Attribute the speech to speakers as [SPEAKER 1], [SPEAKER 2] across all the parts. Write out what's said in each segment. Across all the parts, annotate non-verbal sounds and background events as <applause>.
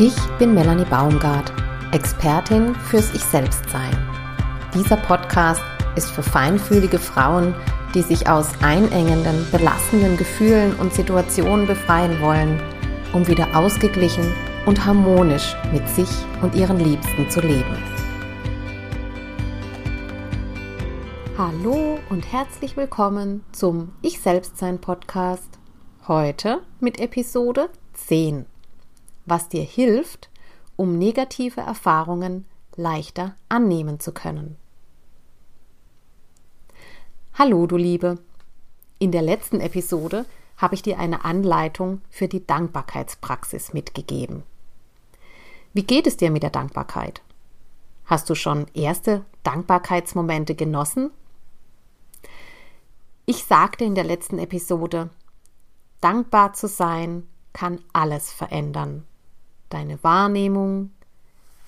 [SPEAKER 1] Ich bin Melanie Baumgart, Expertin fürs Ich-Selbst-Sein. Dieser Podcast ist für feinfühlige Frauen, die sich aus einengenden, belastenden Gefühlen und Situationen befreien wollen, um wieder ausgeglichen und harmonisch mit sich und ihren Liebsten zu leben. Hallo und herzlich willkommen zum Ich-Selbst-Sein Podcast. Heute mit Episode 10 was dir hilft, um negative Erfahrungen leichter annehmen zu können. Hallo, du Liebe. In der letzten Episode habe ich dir eine Anleitung für die Dankbarkeitspraxis mitgegeben. Wie geht es dir mit der Dankbarkeit? Hast du schon erste Dankbarkeitsmomente genossen? Ich sagte in der letzten Episode, dankbar zu sein kann alles verändern deine Wahrnehmung,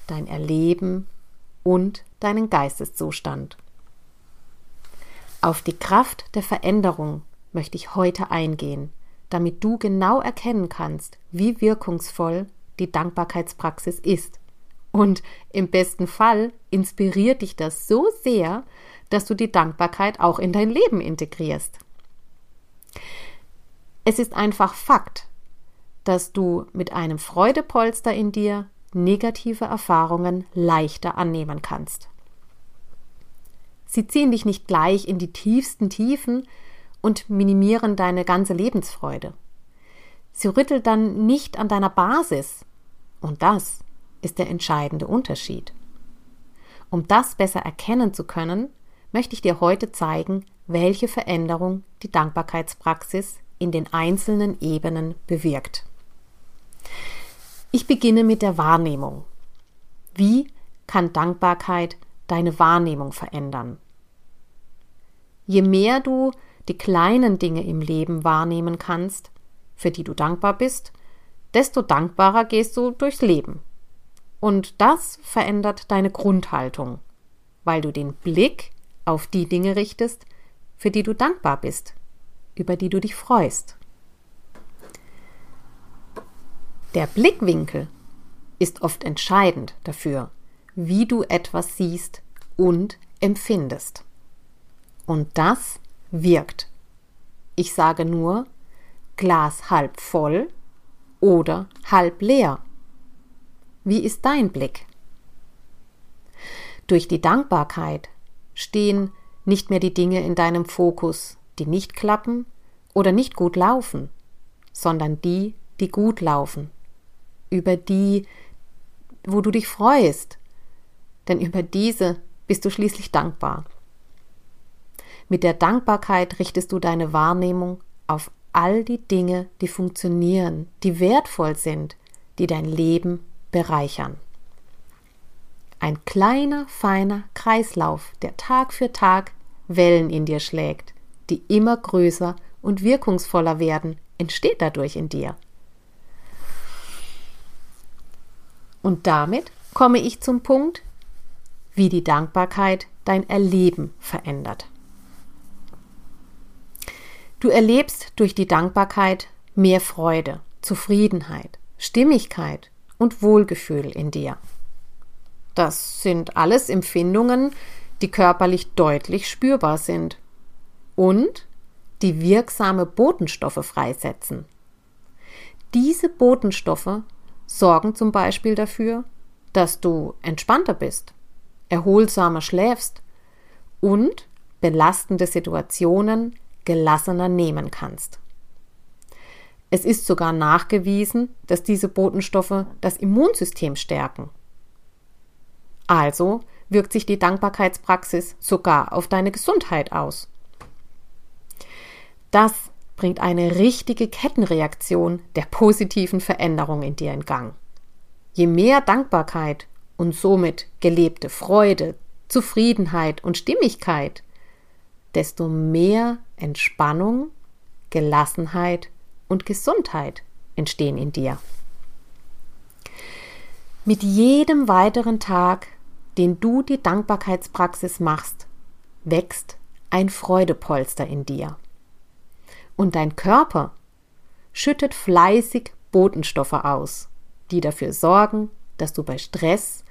[SPEAKER 1] dein Erleben und deinen Geisteszustand. Auf die Kraft der Veränderung möchte ich heute eingehen, damit du genau erkennen kannst, wie wirkungsvoll die Dankbarkeitspraxis ist. Und im besten Fall inspiriert dich das so sehr, dass du die Dankbarkeit auch in dein Leben integrierst. Es ist einfach Fakt, dass du mit einem Freudepolster in dir negative Erfahrungen leichter annehmen kannst. Sie ziehen dich nicht gleich in die tiefsten Tiefen und minimieren deine ganze Lebensfreude. Sie rüttelt dann nicht an deiner Basis. Und das ist der entscheidende Unterschied. Um das besser erkennen zu können, möchte ich dir heute zeigen, welche Veränderung die Dankbarkeitspraxis in den einzelnen Ebenen bewirkt. Ich beginne mit der Wahrnehmung. Wie kann Dankbarkeit deine Wahrnehmung verändern? Je mehr du die kleinen Dinge im Leben wahrnehmen kannst, für die du dankbar bist, desto dankbarer gehst du durchs Leben. Und das verändert deine Grundhaltung, weil du den Blick auf die Dinge richtest, für die du dankbar bist, über die du dich freust. Der Blickwinkel ist oft entscheidend dafür, wie du etwas siehst und empfindest. Und das wirkt. Ich sage nur Glas halb voll oder halb leer. Wie ist dein Blick? Durch die Dankbarkeit stehen nicht mehr die Dinge in deinem Fokus, die nicht klappen oder nicht gut laufen, sondern die, die gut laufen über die, wo du dich freust, denn über diese bist du schließlich dankbar. Mit der Dankbarkeit richtest du deine Wahrnehmung auf all die Dinge, die funktionieren, die wertvoll sind, die dein Leben bereichern. Ein kleiner, feiner Kreislauf, der Tag für Tag Wellen in dir schlägt, die immer größer und wirkungsvoller werden, entsteht dadurch in dir. Und damit komme ich zum Punkt, wie die Dankbarkeit dein Erleben verändert. Du erlebst durch die Dankbarkeit mehr Freude, Zufriedenheit, Stimmigkeit und Wohlgefühl in dir. Das sind alles Empfindungen, die körperlich deutlich spürbar sind und die wirksame Botenstoffe freisetzen. Diese Botenstoffe sorgen zum Beispiel dafür, dass du entspannter bist, erholsamer schläfst und belastende Situationen gelassener nehmen kannst. Es ist sogar nachgewiesen, dass diese Botenstoffe das Immunsystem stärken. Also wirkt sich die Dankbarkeitspraxis sogar auf deine Gesundheit aus. Das bringt eine richtige Kettenreaktion der positiven Veränderung in dir in Gang. Je mehr Dankbarkeit und somit gelebte Freude, Zufriedenheit und Stimmigkeit, desto mehr Entspannung, Gelassenheit und Gesundheit entstehen in dir. Mit jedem weiteren Tag, den du die Dankbarkeitspraxis machst, wächst ein Freudepolster in dir und dein Körper schüttet fleißig Botenstoffe aus, die dafür sorgen, dass du bei Stress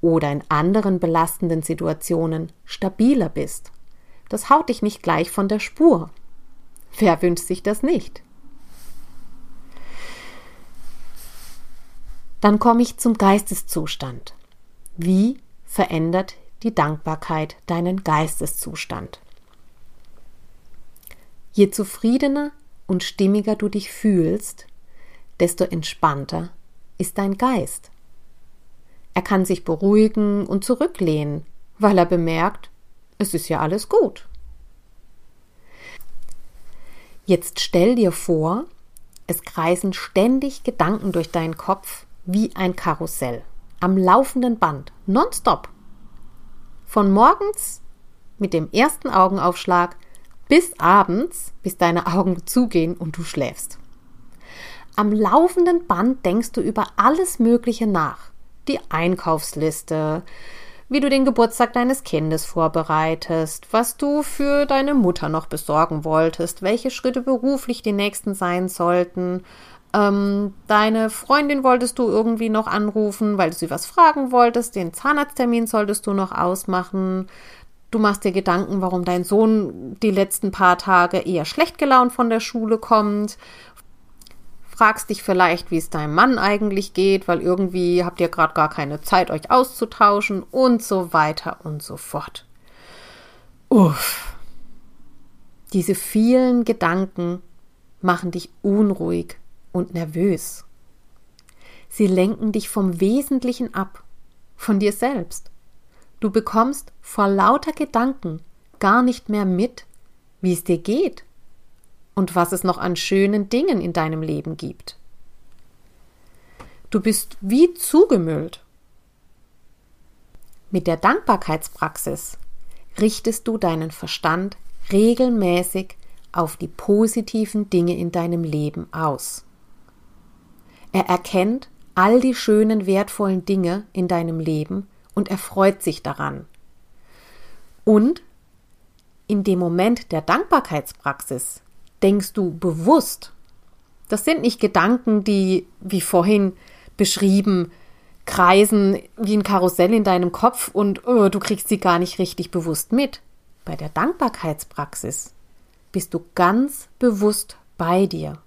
[SPEAKER 1] oder in anderen belastenden Situationen stabiler bist. Das haut dich nicht gleich von der Spur. Wer wünscht sich das nicht? Dann komme ich zum Geisteszustand. Wie verändert die Dankbarkeit deinen Geisteszustand? Je zufriedener und stimmiger du dich fühlst, desto entspannter ist dein Geist. Er kann sich beruhigen und zurücklehnen, weil er bemerkt, es ist ja alles gut. Jetzt stell dir vor, es kreisen ständig Gedanken durch deinen Kopf wie ein Karussell, am laufenden Band, nonstop. Von morgens mit dem ersten Augenaufschlag bis abends, bis deine Augen zugehen und du schläfst. Am laufenden Band denkst du über alles Mögliche nach. Die Einkaufsliste, wie du den Geburtstag deines Kindes vorbereitest, was du für deine Mutter noch besorgen wolltest, welche Schritte beruflich die nächsten sein sollten. Ähm, deine Freundin wolltest du irgendwie noch anrufen, weil du sie was fragen wolltest. Den Zahnarzttermin solltest du noch ausmachen. Du machst dir Gedanken, warum dein Sohn die letzten paar Tage eher schlecht gelaunt von der Schule kommt fragst dich vielleicht, wie es deinem Mann eigentlich geht, weil irgendwie habt ihr gerade gar keine Zeit, euch auszutauschen und so weiter und so fort. Uff. Diese vielen Gedanken machen dich unruhig und nervös. Sie lenken dich vom Wesentlichen ab, von dir selbst. Du bekommst vor lauter Gedanken gar nicht mehr mit, wie es dir geht und was es noch an schönen Dingen in deinem Leben gibt. Du bist wie zugemüllt. Mit der Dankbarkeitspraxis richtest du deinen Verstand regelmäßig auf die positiven Dinge in deinem Leben aus. Er erkennt all die schönen, wertvollen Dinge in deinem Leben und er freut sich daran. Und in dem Moment der Dankbarkeitspraxis denkst du bewusst? Das sind nicht Gedanken, die, wie vorhin beschrieben, kreisen wie ein Karussell in deinem Kopf und oh, du kriegst sie gar nicht richtig bewusst mit. Bei der Dankbarkeitspraxis bist du ganz bewusst bei dir.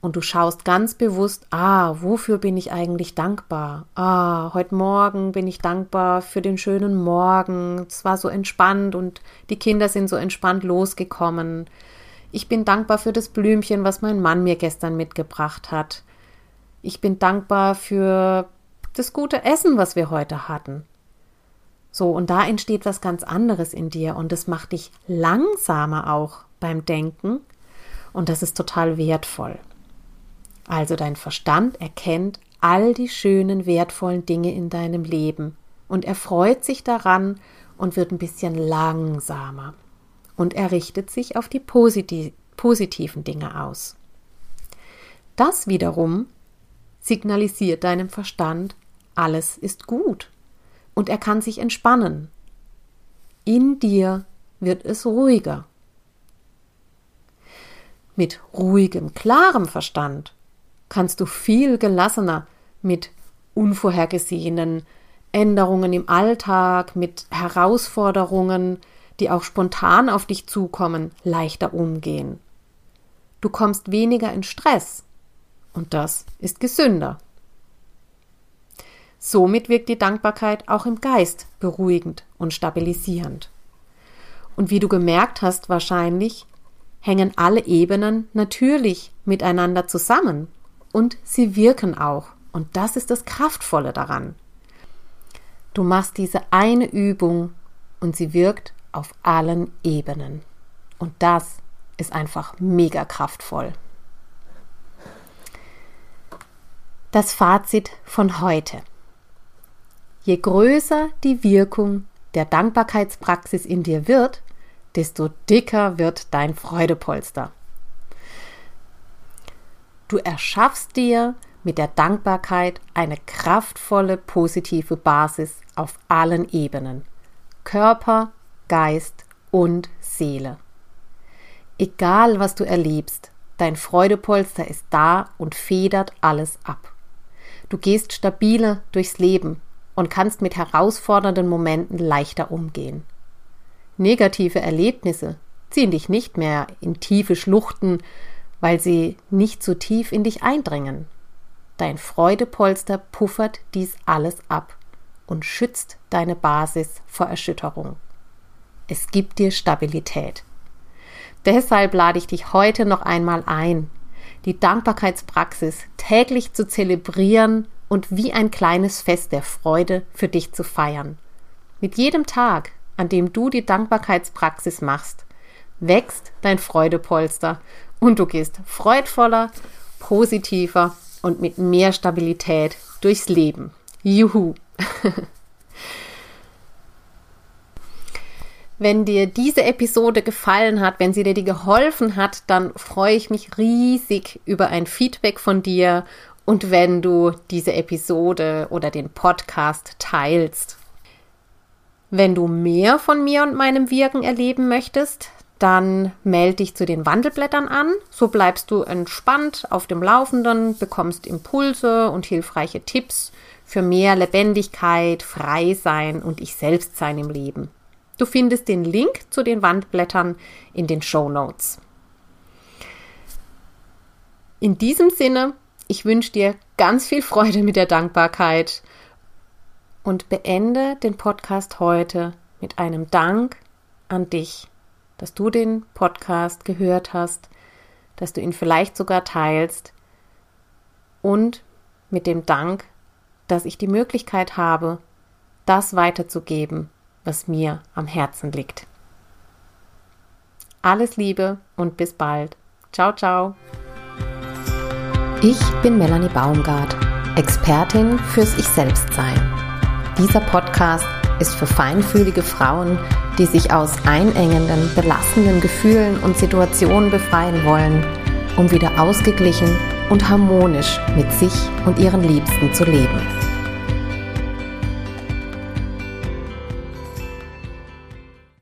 [SPEAKER 1] Und du schaust ganz bewusst, ah, wofür bin ich eigentlich dankbar? Ah, heute Morgen bin ich dankbar für den schönen Morgen. Es war so entspannt und die Kinder sind so entspannt losgekommen. Ich bin dankbar für das Blümchen, was mein Mann mir gestern mitgebracht hat. Ich bin dankbar für das gute Essen, was wir heute hatten. So, und da entsteht was ganz anderes in dir und das macht dich langsamer auch beim Denken und das ist total wertvoll. Also dein Verstand erkennt all die schönen, wertvollen Dinge in deinem Leben und er freut sich daran und wird ein bisschen langsamer und er richtet sich auf die posit positiven Dinge aus. Das wiederum signalisiert deinem Verstand, alles ist gut und er kann sich entspannen. In dir wird es ruhiger. Mit ruhigem, klarem Verstand kannst du viel gelassener mit unvorhergesehenen Änderungen im Alltag, mit Herausforderungen, die auch spontan auf dich zukommen, leichter umgehen. Du kommst weniger in Stress und das ist gesünder. Somit wirkt die Dankbarkeit auch im Geist beruhigend und stabilisierend. Und wie du gemerkt hast wahrscheinlich, hängen alle Ebenen natürlich miteinander zusammen und sie wirken auch. Und das ist das Kraftvolle daran. Du machst diese eine Übung und sie wirkt auf allen Ebenen. Und das ist einfach mega kraftvoll. Das Fazit von heute. Je größer die Wirkung der Dankbarkeitspraxis in dir wird, desto dicker wird dein Freudepolster. Du erschaffst dir mit der Dankbarkeit eine kraftvolle, positive Basis auf allen Ebenen. Körper, Geist und Seele. Egal, was du erlebst, dein Freudepolster ist da und federt alles ab. Du gehst stabiler durchs Leben und kannst mit herausfordernden Momenten leichter umgehen. Negative Erlebnisse ziehen dich nicht mehr in tiefe Schluchten, weil sie nicht so tief in dich eindringen. Dein Freudepolster puffert dies alles ab und schützt deine Basis vor Erschütterung. Es gibt dir Stabilität. Deshalb lade ich dich heute noch einmal ein, die Dankbarkeitspraxis täglich zu zelebrieren und wie ein kleines Fest der Freude für dich zu feiern. Mit jedem Tag, an dem du die Dankbarkeitspraxis machst, wächst dein Freudepolster und du gehst freudvoller, positiver und mit mehr Stabilität durchs Leben. Juhu! <laughs> Wenn dir diese Episode gefallen hat, wenn sie dir geholfen hat, dann freue ich mich riesig über ein Feedback von dir und wenn du diese Episode oder den Podcast teilst. Wenn du mehr von mir und meinem Wirken erleben möchtest, dann melde dich zu den Wandelblättern an. So bleibst du entspannt auf dem Laufenden, bekommst Impulse und hilfreiche Tipps für mehr Lebendigkeit, Freisein und ich selbst sein im Leben. Du findest den Link zu den Wandblättern in den Show Notes. In diesem Sinne, ich wünsche dir ganz viel Freude mit der Dankbarkeit und beende den Podcast heute mit einem Dank an dich, dass du den Podcast gehört hast, dass du ihn vielleicht sogar teilst und mit dem Dank, dass ich die Möglichkeit habe, das weiterzugeben, was mir am Herzen liegt. Alles Liebe und bis bald. Ciao, ciao.
[SPEAKER 2] Ich bin Melanie Baumgart, Expertin fürs Ich Selbstsein. Dieser Podcast ist für feinfühlige Frauen, die sich aus einengenden, belastenden Gefühlen und Situationen befreien wollen, um wieder ausgeglichen und harmonisch mit sich und ihren Liebsten zu leben.